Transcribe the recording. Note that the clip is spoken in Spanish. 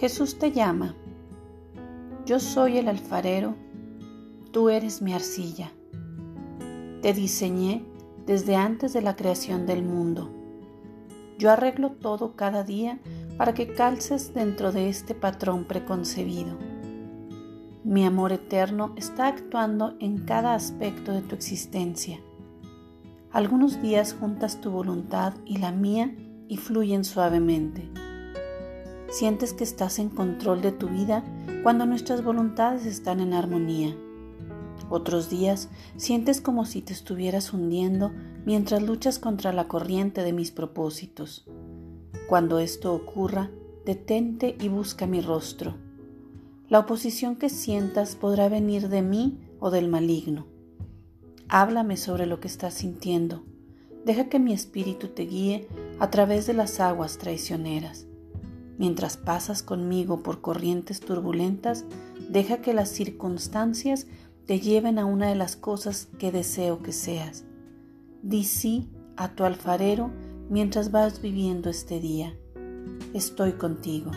Jesús te llama. Yo soy el alfarero, tú eres mi arcilla. Te diseñé desde antes de la creación del mundo. Yo arreglo todo cada día para que calces dentro de este patrón preconcebido. Mi amor eterno está actuando en cada aspecto de tu existencia. Algunos días juntas tu voluntad y la mía y fluyen suavemente. Sientes que estás en control de tu vida cuando nuestras voluntades están en armonía. Otros días sientes como si te estuvieras hundiendo mientras luchas contra la corriente de mis propósitos. Cuando esto ocurra, detente y busca mi rostro. La oposición que sientas podrá venir de mí o del maligno. Háblame sobre lo que estás sintiendo. Deja que mi espíritu te guíe a través de las aguas traicioneras. Mientras pasas conmigo por corrientes turbulentas, deja que las circunstancias te lleven a una de las cosas que deseo que seas. Di sí a tu alfarero mientras vas viviendo este día. Estoy contigo.